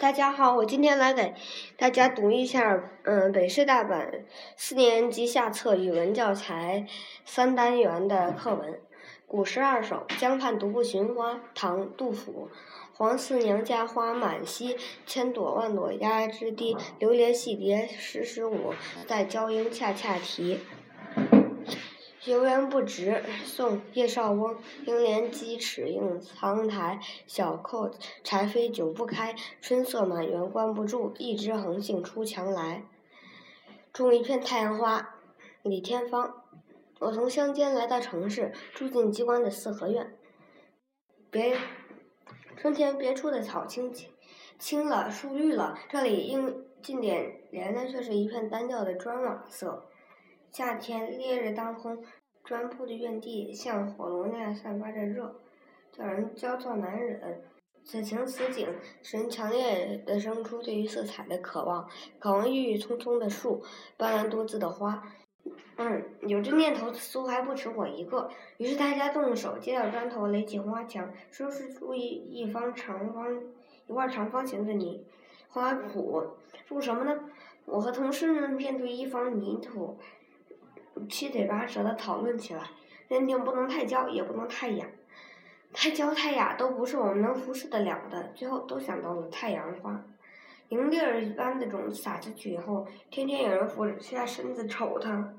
大家好，我今天来给大家读一下，嗯，北师大版四年级下册语文教材三单元的课文《古诗二首·江畔独步寻花》唐·杜甫。黄四娘家花满蹊，千朵万朵压枝低。流连戏蝶时时舞，在娇莺恰恰啼。游园不值，宋·叶绍翁。应怜屐齿映苍苔，小扣柴扉久不开。春色满园关不住，一枝横杏出墙来。种一片太阳花，李天芳。我从乡间来到城市，住进机关的四合院。别，春天别处的草青青青了，树绿了，这里应近点连的却是一片单调的砖瓦色。夏天烈日当空。砖铺的院地像火炉那样散发着热，叫人焦躁难忍。此情此景，使人强烈的生出对于色彩的渴望，渴望郁郁葱葱的树，斑斓多姿的花。嗯，有这念头，似乎还不止我一个。于是大家动手揭掉砖头，垒起花墙，收拾出一一方长方一块长方形的泥花圃。种什么呢？我和同事们便对一方泥土。七嘴八舌的讨论起来，认定不能太娇，也不能太雅，太娇太雅都不是我们能服侍得了的。最后都想到了太阳花，银粒儿般的种子撒下去以后，天天有人俯下身子瞅它，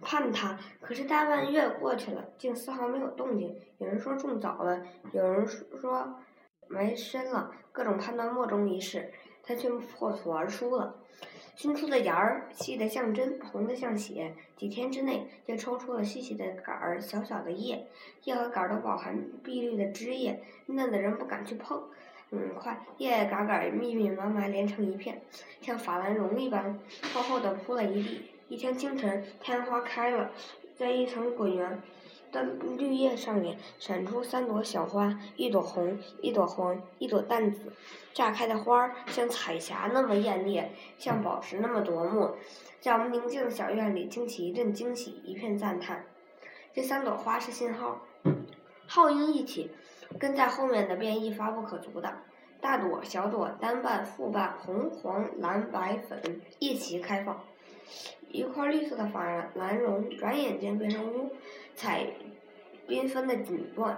盼它。可是大半月过去了，竟丝毫没有动静。有人说种早了，有人说埋深了，各种判断莫衷一是，它却破土而出了。新出的芽儿细得像针，红得像血，几天之内就抽出了细细的杆儿、小小的叶，叶和杆儿都饱含碧绿的汁液，嫩的人不敢去碰。很快，叶叶杆杆密密麻麻连成一片，像法兰绒一般厚厚的铺了一地。一天清晨，太阳花开了，在一层滚圆。的绿叶上面闪出三朵小花，一朵红，一朵黄，一朵淡紫。炸开的花儿像彩霞那么艳丽，像宝石那么夺目，在我们宁静的小院里惊起一阵惊喜，一片赞叹。这三朵花是信号，号音一起，跟在后面的便一发不可阻挡。大朵、小朵、单瓣、复瓣，红、黄、蓝、白、粉一齐开放。一块绿色的法兰绒，转眼间变成乌彩缤纷的锦缎，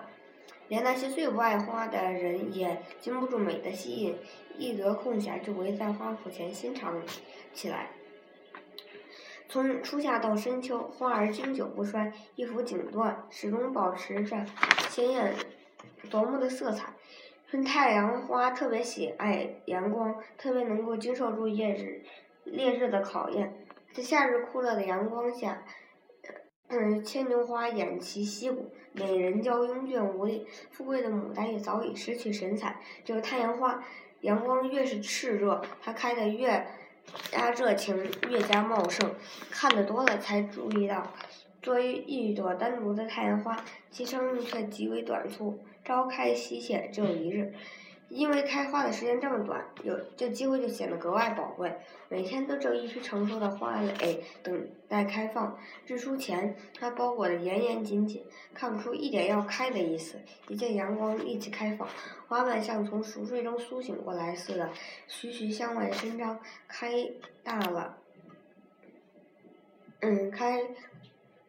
连那些最不爱花的人也禁不住美的吸引，一得空暇就围在花圃前欣赏起来。从初夏到深秋，花儿经久不衰，一幅锦缎始终保持着鲜艳夺目的色彩。春太阳花特别喜爱阳光，特别能够经受住烈日烈日的考验。在夏日酷热的阳光下，嗯，牵牛花偃旗息鼓，美人娇慵倦无力，富贵的牡丹也早已失去神采。这个太阳花，阳光越是炽热，它开得越加热情，越加茂盛。看得多了才注意到，作为一朵单独的太阳花，其生命却极为短促，朝开夕谢，只有一日。因为开花的时间这么短，有这机会就显得格外宝贵。每天都只有一批成熟的花蕾等待开放。日出前，它包裹得严严紧紧，看不出一点要开的意思。一见阳光，立即开放，花瓣像从熟睡中苏醒过来似的，徐徐向外伸张，开大了。嗯，开。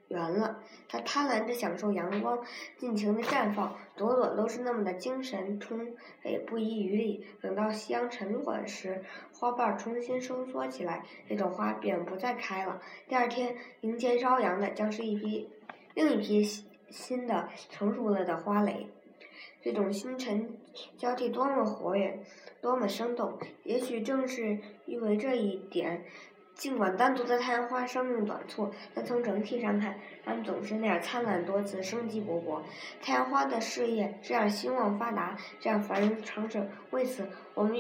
圆了，它贪婪着享受阳光，尽情的绽放，朵朵都是那么的精神充沛，不遗余力。等到夕阳沉落时，花瓣重新收缩起来，这朵花便不再开了。第二天迎接朝阳的将是一批另一批新的成熟了的花蕾。这种新陈交替多么活跃，多么生动！也许正是因为这一点。尽管单独的太阳花生命短促，但从整体上看，它们总是那样灿烂多姿、生机勃勃。太阳花的事业这样兴旺发达，这样繁荣昌盛。为此，我们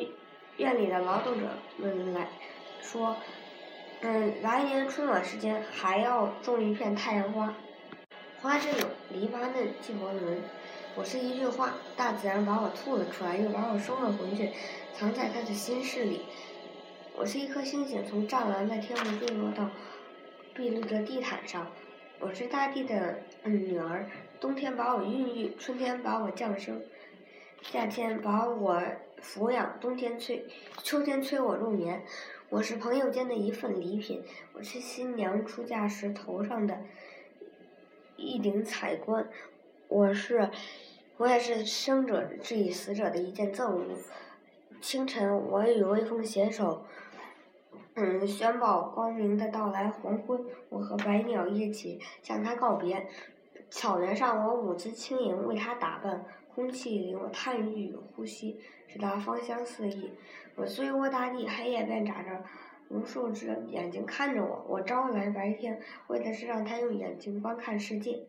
院里的劳动者们来说，嗯，来年春暖时间还要种一片太阳花。花真有篱笆嫩，气活伦。我是一句话，大自然把我吐了出来，又把我收了回去，藏在它的心事里。我是一颗星星，从湛蓝的天空坠落到碧绿的地毯上。我是大地的女儿，冬天把我孕育，春天把我降生，夏天把我抚养，冬天催，秋天催我入眠。我是朋友间的一份礼品，我是新娘出嫁时头上的一顶彩冠，我是，我也是生者致以死者的一件赠物。清晨，我与微风携手，嗯，宣报光明的到来。黄昏，我和白鸟一起向他告别。草原上，我舞姿轻盈，为他打扮。空气里，我叹息与呼吸，使他芳香四溢。我醉卧大地，黑夜便眨着无数只眼睛看着我。我招来白天，为的是让他用眼睛观看世界。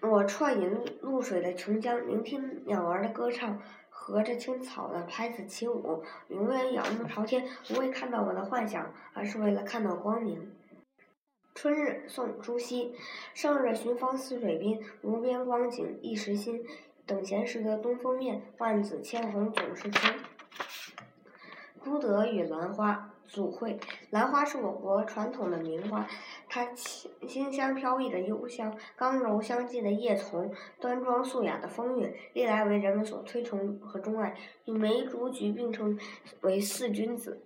我啜饮露水的琼浆，聆听鸟儿的歌唱，和着青草的拍子起舞。永远仰望朝天，不会看到我的幻想，而是为了看到光明。春日宋朱熹，胜日寻芳泗水滨，无边光景一时新。等闲识得东风面，万紫千红总是春。朱德与兰花组会，兰花是我国传统的名花，它清清香飘逸的幽香，刚柔相济的叶丛，端庄素雅的风韵，历来为人们所推崇和钟爱，与梅竹菊并称为四君子。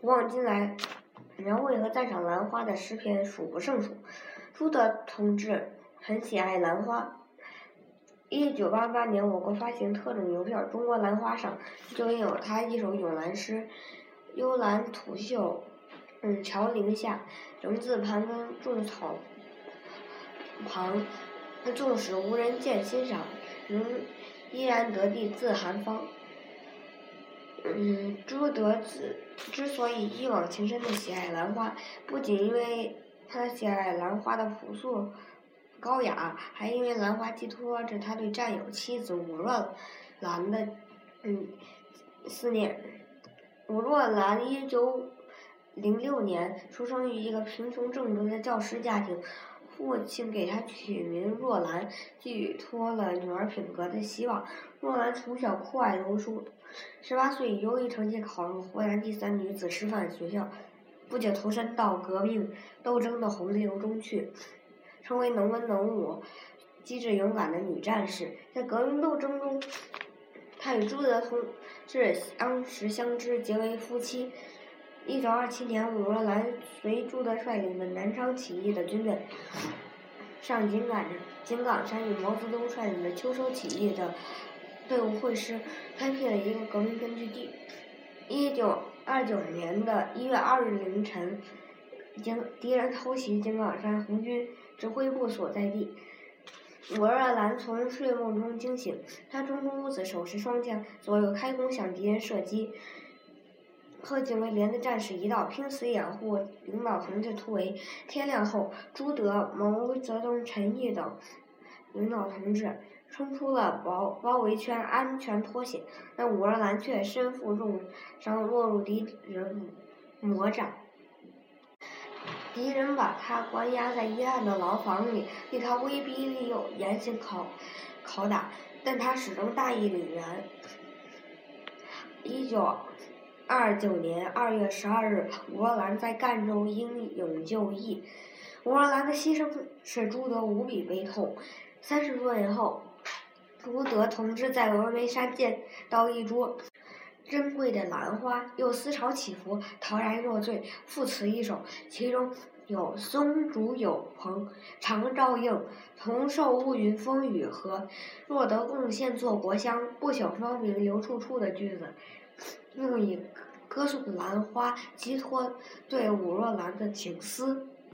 古往今来，描绘和赞赏兰花的诗篇数不胜数。朱德同志很喜爱兰花。一九八八年，我国发行特种邮票《中国兰花赏》，就印有他一首咏兰诗：“幽兰吐秀，嗯，桥林下，仍自盘根种草旁。纵使无人见欣赏，仍依然得地自含芳。”嗯，朱德之之所以一往情深的喜爱兰花，不仅因为他喜爱兰花的朴素。高雅，还因为兰花寄托着他对战友妻子武若兰的嗯思念。武若兰一九零六年出生于一个贫穷正直的教师家庭，父亲给她取名若兰，寄托了女儿品格的希望。若兰从小酷爱读书，十八岁以优异成绩考入湖南第三女子师范学校，不久投身到革命斗争的洪流中去。成为能文能武、机智勇敢的女战士，在革命斗争中，她与朱德同志相识相知，结为夫妻。一九二七年，武若兰随朱德率领的南昌起义的军队上井冈井冈山，与毛泽东率领的秋收起义的队伍会师，开辟了一个革命根据地。一九二九年的一月二日凌晨。敌人偷袭井冈山红军指挥部所在地，武若兰从睡梦中惊醒，她冲出屋子，手持双枪，左右开弓向敌人射击。和警卫连的战士一道，拼死掩护领导同志突围。天亮后，朱德、毛泽东、陈毅等领导同志冲出了包包围圈，安全脱险，但武若兰却身负重伤，落入敌人魔掌。敌人把他关押在阴暗的牢房里，对他威逼利诱，严刑拷拷打，但他始终大义凛然。一九二九年二月十二日，吴若兰在赣州英勇就义。吴若兰的牺牲使朱德无比悲痛。三十多年后，朱德同志在峨眉山见到一株珍贵的兰花，又思潮起伏，陶然若醉，赋词一首，其中有“松竹有朋常照应，同受乌云风雨和若得贡献作国香，不朽芳名留处处”的句子，用以歌颂兰花，寄托对武若兰的情思。